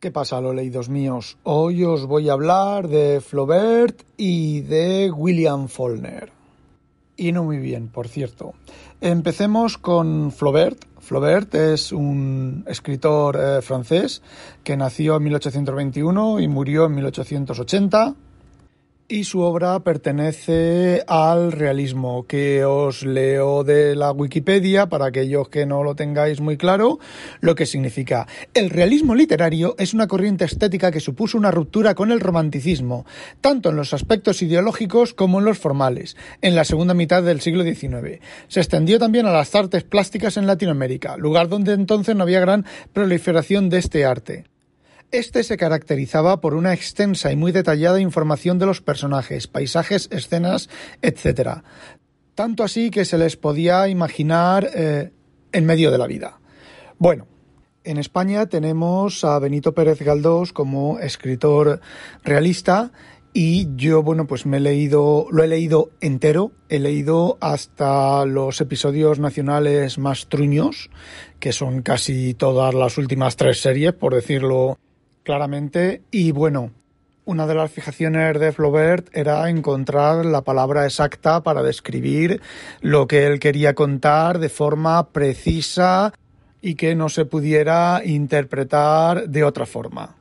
¿Qué pasa, los leídos míos? Hoy os voy a hablar de Flaubert y de William Faulkner. Y no muy bien, por cierto. Empecemos con Flaubert. Flaubert es un escritor eh, francés que nació en 1821 y murió en 1880 y su obra pertenece al realismo, que os leo de la Wikipedia para aquellos que no lo tengáis muy claro lo que significa. El realismo literario es una corriente estética que supuso una ruptura con el romanticismo, tanto en los aspectos ideológicos como en los formales, en la segunda mitad del siglo XIX. Se extendió también a las artes plásticas en Latinoamérica, lugar donde entonces no había gran proliferación de este arte. Este se caracterizaba por una extensa y muy detallada información de los personajes, paisajes, escenas, etc. Tanto así que se les podía imaginar eh, en medio de la vida. Bueno, en España tenemos a Benito Pérez Galdós como escritor realista y yo, bueno, pues me he leído, lo he leído entero, he leído hasta los episodios nacionales más truños, que son casi todas las últimas tres series, por decirlo claramente. Y bueno, una de las fijaciones de Flaubert era encontrar la palabra exacta para describir lo que él quería contar de forma precisa y que no se pudiera interpretar de otra forma.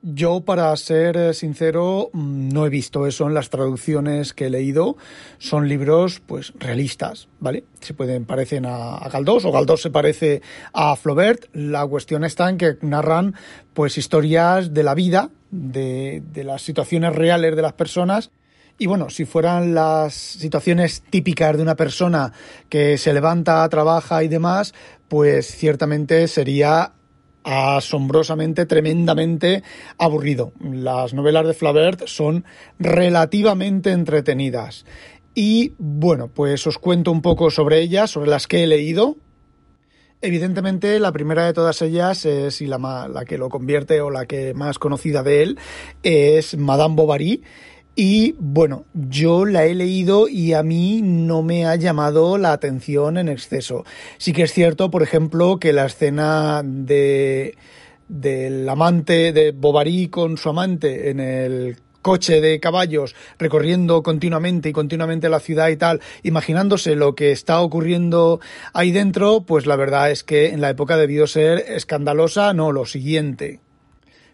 Yo, para ser eh, sincero, mm, no he visto eso en las traducciones que he leído. Son libros, pues, realistas, ¿vale? Se pueden, parecen a, Galdós o Galdós se parece a Flaubert. La cuestión está en que narran, pues, historias de la vida, de, de las situaciones reales de las personas y bueno, si fueran las situaciones típicas de una persona que se levanta, trabaja y demás, pues ciertamente sería asombrosamente, tremendamente aburrido. Las novelas de Flaubert son relativamente entretenidas. Y bueno, pues os cuento un poco sobre ellas, sobre las que he leído. Evidentemente, la primera de todas ellas es, y la, la que lo convierte o la que más conocida de él, es Madame Bovary y bueno, yo la he leído y a mí no me ha llamado la atención en exceso. Sí que es cierto, por ejemplo, que la escena de del amante de Bovary con su amante en el coche de caballos recorriendo continuamente y continuamente la ciudad y tal, imaginándose lo que está ocurriendo ahí dentro, pues la verdad es que en la época debió ser escandalosa, no, lo siguiente.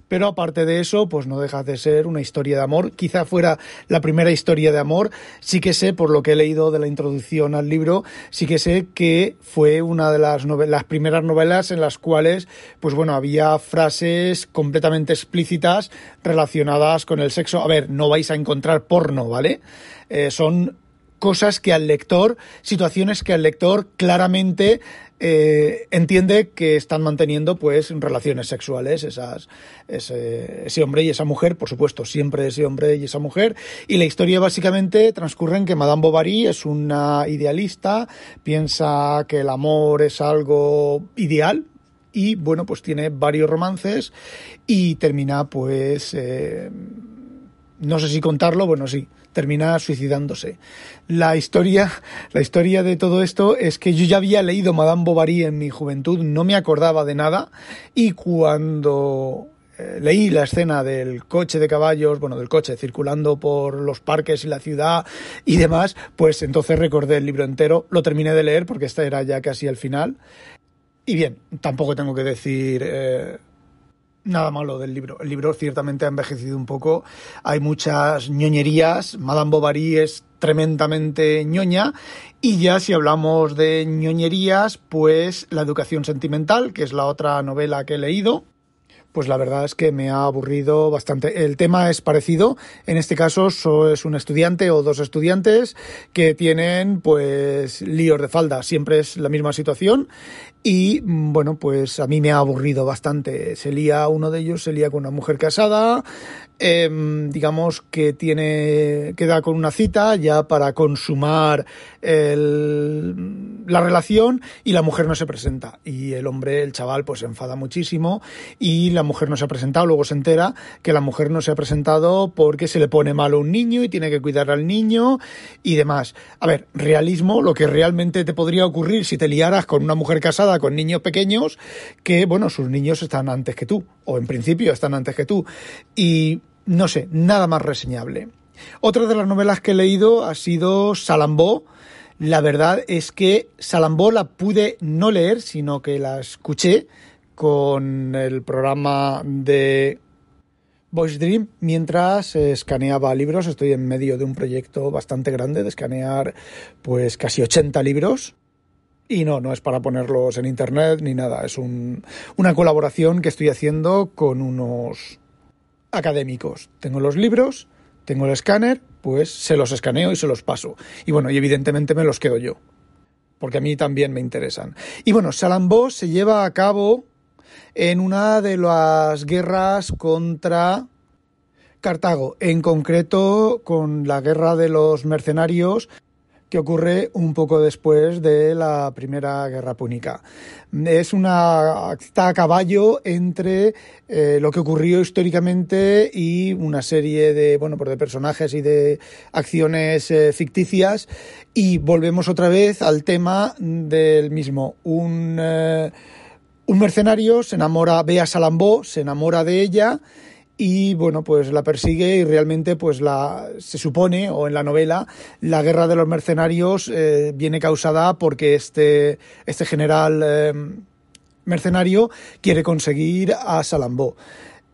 Pero aparte de eso, pues no deja de ser una historia de amor. Quizá fuera la primera historia de amor. Sí que sé, por lo que he leído de la introducción al libro, sí que sé que fue una de las, las primeras novelas en las cuales, pues bueno, había frases completamente explícitas relacionadas con el sexo. A ver, no vais a encontrar porno, ¿vale? Eh, son cosas que al lector, situaciones que al lector claramente eh, entiende que están manteniendo pues relaciones sexuales esas, ese, hombre y esa mujer, por supuesto, siempre ese hombre y esa mujer. Y la historia básicamente transcurre en que Madame Bovary es una idealista, piensa que el amor es algo ideal, y bueno, pues tiene varios romances y termina pues eh, no sé si contarlo, bueno, sí, termina suicidándose. La historia, la historia de todo esto es que yo ya había leído Madame Bovary en mi juventud, no me acordaba de nada y cuando eh, leí la escena del coche de caballos, bueno, del coche circulando por los parques y la ciudad y demás, pues entonces recordé el libro entero, lo terminé de leer porque esta era ya casi el final. Y bien, tampoco tengo que decir eh, nada malo del libro. El libro ciertamente ha envejecido un poco. Hay muchas ñoñerías. Madame Bovary es tremendamente ñoña. Y ya si hablamos de ñoñerías, pues La educación sentimental, que es la otra novela que he leído. Pues la verdad es que me ha aburrido bastante. El tema es parecido. En este caso es un estudiante o dos estudiantes que tienen pues líos de falda. Siempre es la misma situación y bueno, pues a mí me ha aburrido bastante. Se lía uno de ellos, se lía con una mujer casada, em, digamos que tiene, queda con una cita ya para consumar la relación y la mujer no se presenta. Y el hombre, el chaval, pues se enfada muchísimo y la mujer no se ha presentado. Luego se entera que la mujer no se ha presentado porque se le pone malo un niño y tiene que cuidar al niño y demás. A ver, realismo, lo que realmente te podría ocurrir si te liaras con una mujer casada con niños pequeños que, bueno, sus niños están antes que tú, o en principio están antes que tú. Y no sé, nada más reseñable. Otra de las novelas que he leído ha sido Salambó. La verdad es que Salambó la pude no leer, sino que la escuché con el programa de Voice Dream mientras escaneaba libros. Estoy en medio de un proyecto bastante grande de escanear pues casi 80 libros. Y no, no es para ponerlos en internet ni nada. Es una colaboración que estoy haciendo con unos académicos. Tengo los libros, tengo el escáner, pues se los escaneo y se los paso. Y bueno, y evidentemente me los quedo yo. Porque a mí también me interesan. Y bueno, Salambó se lleva a cabo en una de las guerras contra Cartago, en concreto con la guerra de los mercenarios que ocurre un poco después de la Primera Guerra Púnica. Es una está a caballo entre eh, lo que ocurrió históricamente y una serie de bueno pues de personajes y de acciones eh, ficticias y volvemos otra vez al tema del mismo un eh, un mercenario se enamora ve a Salambó se enamora de ella y bueno pues la persigue y realmente pues la se supone o en la novela la guerra de los mercenarios eh, viene causada porque este este general eh, mercenario quiere conseguir a Salambó.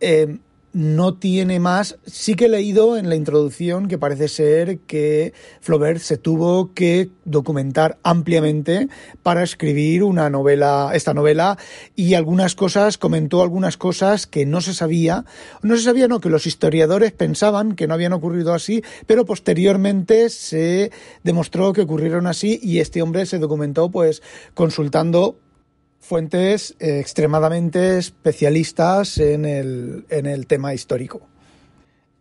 Eh, no tiene más. Sí que he leído en la introducción que parece ser que Flaubert se tuvo que documentar ampliamente para escribir una novela, esta novela, y algunas cosas, comentó algunas cosas que no se sabía. No se sabía, no, que los historiadores pensaban que no habían ocurrido así, pero posteriormente se demostró que ocurrieron así y este hombre se documentó pues consultando fuentes eh, extremadamente especialistas en el, en el tema histórico.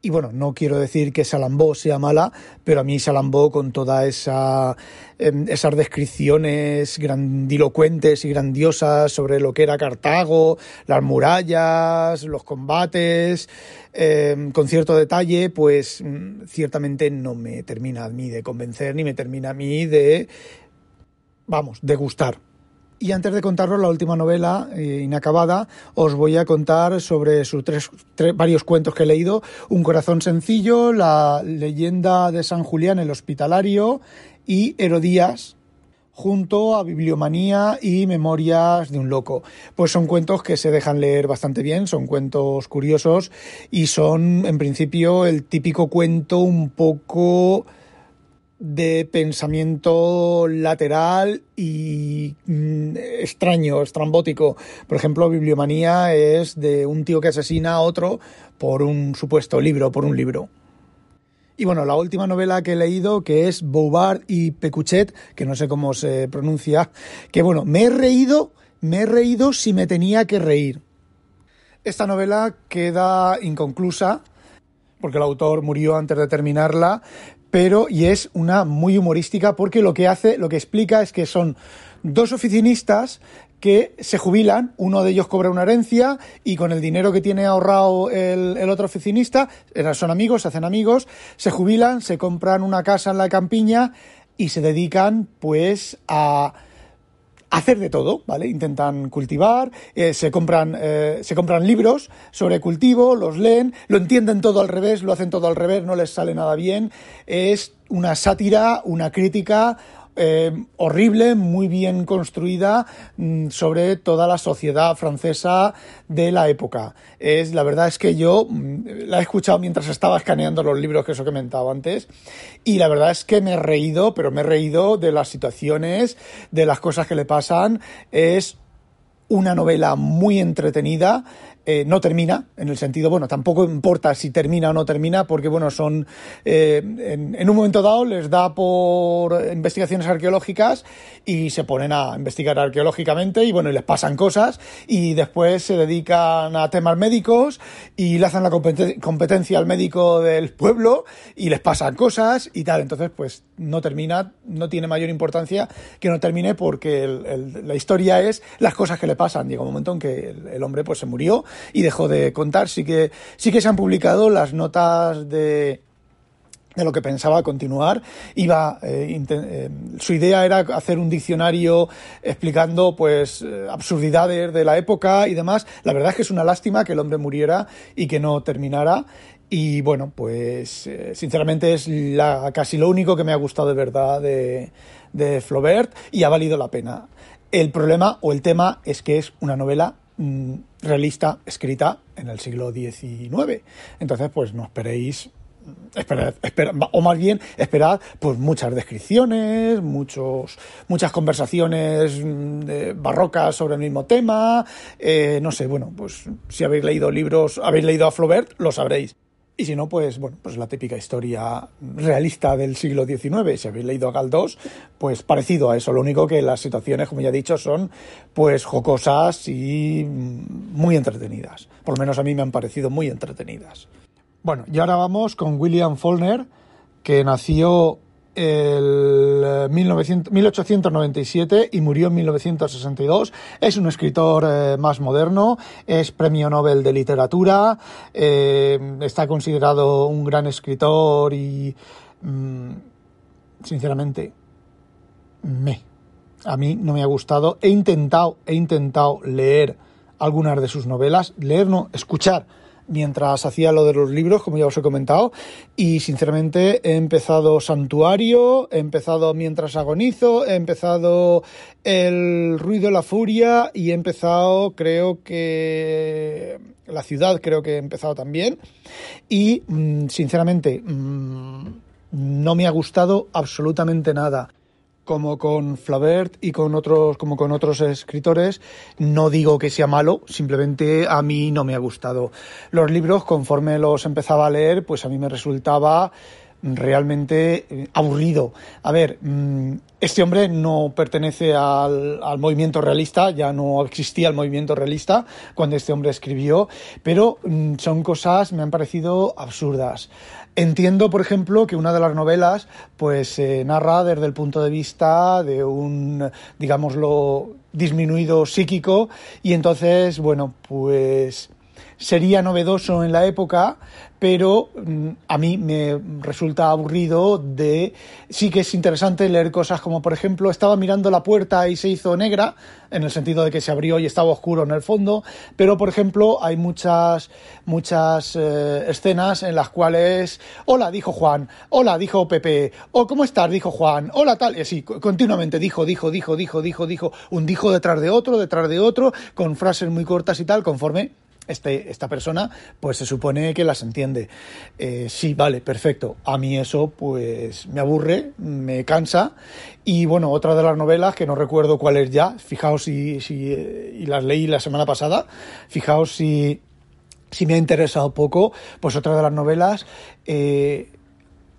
Y bueno, no quiero decir que Salambó sea mala, pero a mí Salambó con todas esa, em, esas descripciones grandilocuentes y grandiosas sobre lo que era Cartago, las murallas, los combates, em, con cierto detalle, pues mm, ciertamente no me termina a mí de convencer ni me termina a mí de, vamos, de gustar. Y antes de contaros la última novela eh, inacabada, os voy a contar sobre sus tres, varios cuentos que he leído. Un corazón sencillo, La leyenda de San Julián, el hospitalario y Herodías, junto a Bibliomanía y Memorias de un loco. Pues son cuentos que se dejan leer bastante bien, son cuentos curiosos y son en principio el típico cuento un poco de pensamiento lateral y mm, extraño, estrambótico. Por ejemplo, Bibliomanía es de un tío que asesina a otro por un supuesto libro, por un libro. Y bueno, la última novela que he leído, que es Bouvard y Pecuchet, que no sé cómo se pronuncia, que bueno, me he reído, me he reído si me tenía que reír. Esta novela queda inconclusa, porque el autor murió antes de terminarla, pero y es una muy humorística porque lo que hace, lo que explica es que son dos oficinistas que se jubilan, uno de ellos cobra una herencia y con el dinero que tiene ahorrado el, otro oficinista, son amigos, se hacen amigos, se jubilan, se compran una casa en la campiña y se dedican pues a hacer de todo, ¿vale? Intentan cultivar, eh, se, compran, eh, se compran libros sobre cultivo, los leen, lo entienden todo al revés, lo hacen todo al revés, no les sale nada bien. Es una sátira, una crítica eh, horrible, muy bien construida mm, sobre toda la sociedad francesa de la época. Es, la verdad es que yo mm, la he escuchado mientras estaba escaneando los libros que os he comentado antes y la verdad es que me he reído, pero me he reído de las situaciones, de las cosas que le pasan. Es una novela muy entretenida. Eh, no termina, en el sentido, bueno, tampoco importa si termina o no termina, porque, bueno, son, eh, en, un momento dado les da por investigaciones arqueológicas y se ponen a investigar arqueológicamente y, bueno, y les pasan cosas y después se dedican a temas médicos y le hacen la competencia al médico del pueblo y les pasan cosas y tal. Entonces, pues no termina, no tiene mayor importancia que no termine porque la historia es las cosas que le pasan. Llega un momento en que el, el hombre pues se murió y dejó de contar. Sí que, sí que se han publicado las notas de de lo que pensaba continuar. Iba, eh, eh, su idea era hacer un diccionario explicando pues eh, absurdidades de la época y demás. La verdad es que es una lástima que el hombre muriera y que no terminara. Y bueno, pues sinceramente es la, casi lo único que me ha gustado de verdad de, de Flaubert y ha valido la pena. El problema o el tema es que es una novela mm, realista escrita en el siglo XIX. Entonces, pues no esperéis esperad, o más bien esperad pues muchas descripciones, muchos, muchas conversaciones mm, barrocas sobre el mismo tema, eh, no sé, bueno, pues si habéis leído libros, habéis leído a Flaubert, lo sabréis. Y si no, pues bueno, pues la típica historia realista del siglo XIX. Si habéis leído a Galdós, pues parecido a eso. Lo único que las situaciones, como ya he dicho, son pues jocosas y muy entretenidas. Por lo menos a mí me han parecido muy entretenidas. Bueno, y ahora vamos con William Faulkner, que nació el 1897 eh, y murió en 1962. Es un escritor eh, más moderno, es premio Nobel de literatura, eh, está considerado un gran escritor y, mm, sinceramente, me. A mí no me ha gustado. He intentado, he intentado leer algunas de sus novelas, leer no, escuchar mientras hacía lo de los libros, como ya os he comentado, y sinceramente he empezado Santuario, he empezado Mientras agonizo, he empezado El ruido, la furia y he empezado, creo que La ciudad, creo que he empezado también, y mm, sinceramente mm, no me ha gustado absolutamente nada como con Flaubert y con otros, como con otros escritores, no digo que sea malo, simplemente a mí no me ha gustado. Los libros, conforme los empezaba a leer, pues a mí me resultaba realmente eh, aburrido. A ver, mm, este hombre no pertenece al, al, movimiento realista, ya no existía el movimiento realista cuando este hombre escribió, pero mm, son cosas, me han parecido absurdas. Entiendo, por ejemplo, que una de las novelas pues se narra desde el punto de vista de un, digámoslo, disminuido psíquico y entonces, bueno, pues sería novedoso en la época, pero mm, a mí me resulta aburrido de... Sí que es interesante leer cosas como, por ejemplo, estaba mirando la puerta y se hizo negra, en el sentido de que se abrió y estaba oscuro en el fondo, pero, por ejemplo, hay muchas, muchas eh, escenas en las cuales, hola, dijo Juan, hola, dijo Pepe, o ¿cómo estás? dijo Juan, hola, tal, y así, continuamente dijo, dijo, dijo, dijo, dijo, dijo, un dijo detrás de otro, detrás de otro, con frases muy cortas y tal, conforme este, esta persona, pues se supone que las entiende. Eh, sí, vale, perfecto. A mí eso, pues me aburre, me cansa. Y bueno, otra de las novelas, que no recuerdo cuál es ya, fijaos si, si eh, y las leí la semana pasada, fijaos si, si me ha interesado poco, pues otra de las novelas. Eh,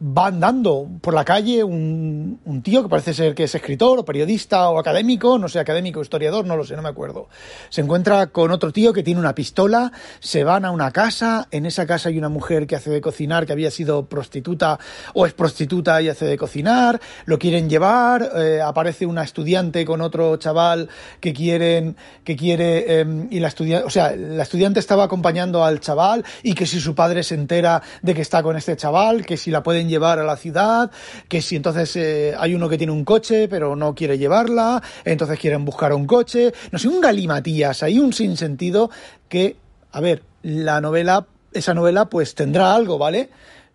va andando por la calle un, un, tío que parece ser que es escritor o periodista o académico, no sé, académico, historiador, no lo sé, no me acuerdo. Se encuentra con otro tío que tiene una pistola, se van a una casa, en esa casa hay una mujer que hace de cocinar, que había sido prostituta o es prostituta y hace de cocinar, lo quieren llevar, eh, aparece una estudiante con otro chaval que quieren, que quiere, eh, y la estudiante, o sea, la estudiante estaba acompañando al chaval y que si su padre se entera de que está con este chaval, que si la pueden llevar a la ciudad, que si entonces eh, hay uno que tiene un coche pero no quiere llevarla, entonces quieren buscar un coche, no sé, un galimatías, hay un sinsentido que, a ver, la novela, esa novela pues tendrá algo, ¿vale?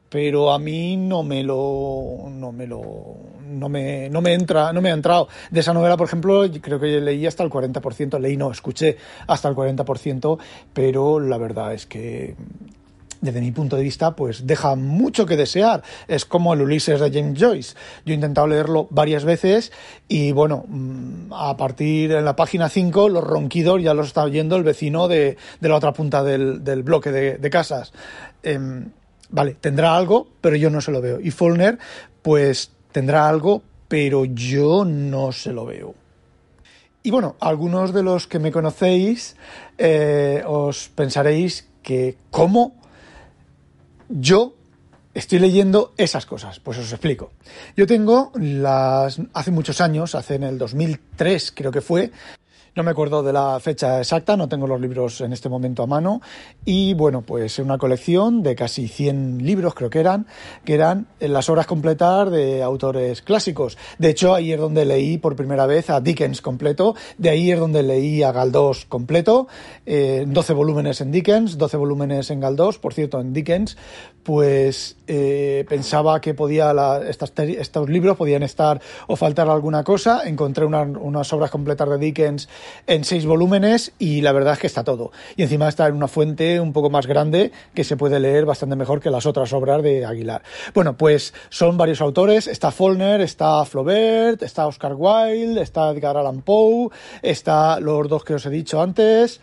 pero a mí no me lo no me lo no me, no me entra no me ha entrado de esa novela por ejemplo creo que leí hasta el 40% leí no escuché hasta el 40% pero la verdad es que desde mi punto de vista, pues deja mucho que desear. Es como el Ulises de James Joyce. Yo he intentado leerlo varias veces y bueno, mm, a partir de la página 5 los ronquidos ya los está oyendo el vecino de, de la otra punta del, del bloque de, de casas. Eh, vale, tendrá algo, pero yo no se lo veo. Y Follner, pues tendrá algo, pero yo no se lo veo. Y bueno, algunos de los que me conocéis eh, os pensaréis que cómo yo estoy leyendo esas cosas. Pues os explico. Yo tengo las, hace muchos años, hace en el 2003 creo que fue, No me acuerdo de la fecha exacta, no tengo los libros en este momento a mano. Y bueno, pues una colección de casi 100 libros, creo que eran, que eran las obras completas de autores clásicos. De hecho, ahí es donde leí por primera vez a Dickens completo, de ahí es donde leí a Galdós completo, eh, 12 volúmenes en Dickens, 12 volúmenes en Galdós, por cierto, en Dickens, pues eh, pensaba que podía estos libros podían estar o faltar alguna cosa. Encontré unas obras completas de Dickens en seis volúmenes y la verdad es que está todo. Y encima está en una fuente un poco más grande que se puede leer bastante mejor que las otras obras de Aguilar. Bueno, pues son varios autores. Está Follner, está Flaubert, está Oscar Wilde, está Edgar Allan Poe, está los dos que os he dicho antes.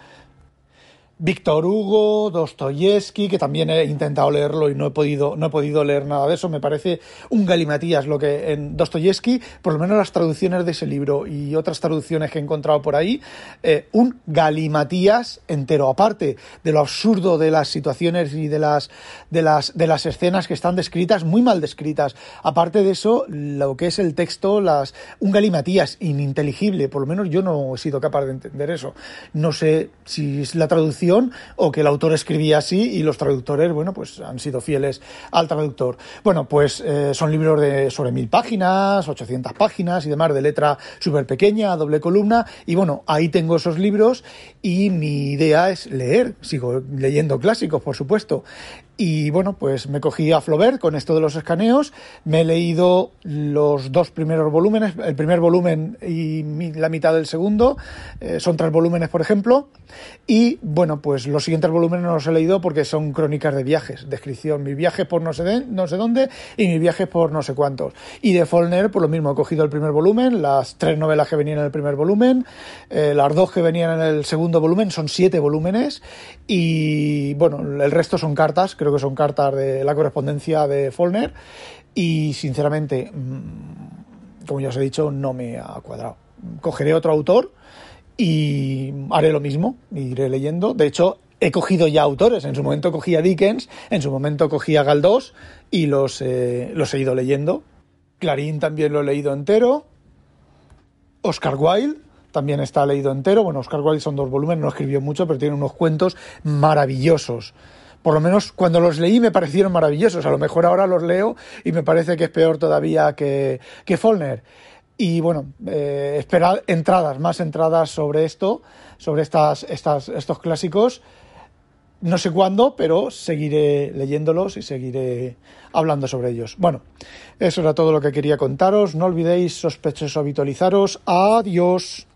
Víctor Hugo, Dostoyevsky, que también he intentado leerlo y no he podido, no he podido leer nada de eso. Me parece un galimatías lo que en Dostoyevsky, por lo menos las traducciones de ese libro y otras traducciones que he encontrado por ahí, eh, un galimatías entero. Aparte de lo absurdo de las situaciones y de las, de las, de las escenas que están descritas, muy mal descritas. Aparte de eso, lo que es el texto, las, un galimatías ininteligible. Por lo menos yo no he sido capaz de entender eso. No sé si es la traducción o que el autor escribía así y los traductores, bueno, pues han sido fieles al traductor. Bueno, pues eh, son libros de sobre mil páginas, 800 páginas y demás, de letra súper pequeña, doble columna, y bueno, ahí tengo esos libros y mi idea es leer, sigo leyendo clásicos, por supuesto, y bueno, pues me cogí a Flaubert con esto de los escaneos, me he leído los dos primeros volúmenes, el primer volumen y la mitad del segundo, eh, son tres volúmenes por ejemplo, y bueno, pues los siguientes volúmenes no los he leído porque son crónicas de viajes, descripción, mi viaje por no sé, no sé dónde y mi viaje por no sé cuántos. Y de Follner, por lo mismo, he cogido el primer volumen, las tres novelas que venían en el primer volumen, eh, las dos que venían en el segundo volumen, son siete volúmenes, y bueno, el resto son cartas, creo que son cartas de la correspondencia de Follner y sinceramente, mm, como ya os he dicho, no me ha cuadrado. Cogeré otro autor y haré lo mismo, iré leyendo. De hecho, he cogido ya autores. En su momento cogí a Dickens, en su momento cogí a Galdós y los, eh, los he ido leyendo. Clarín también lo he leído entero. Oscar Wilde también está leído entero. Bueno, Oscar Wilde son dos volúmenes, no escribió mucho, pero tiene unos cuentos maravillosos por lo menos cuando los leí me parecieron maravillosos. A lo mejor ahora los leo y me parece que es peor todavía que, que Follner. Y bueno, eh, esperar entradas, más entradas sobre esto, sobre estas, estas, estos clásicos. No sé cuándo, pero seguiré leyéndolos y seguiré hablando sobre ellos. Bueno, eso era todo lo que quería contaros. No olvidéis, sospechosos, habitualizaros. Adiós.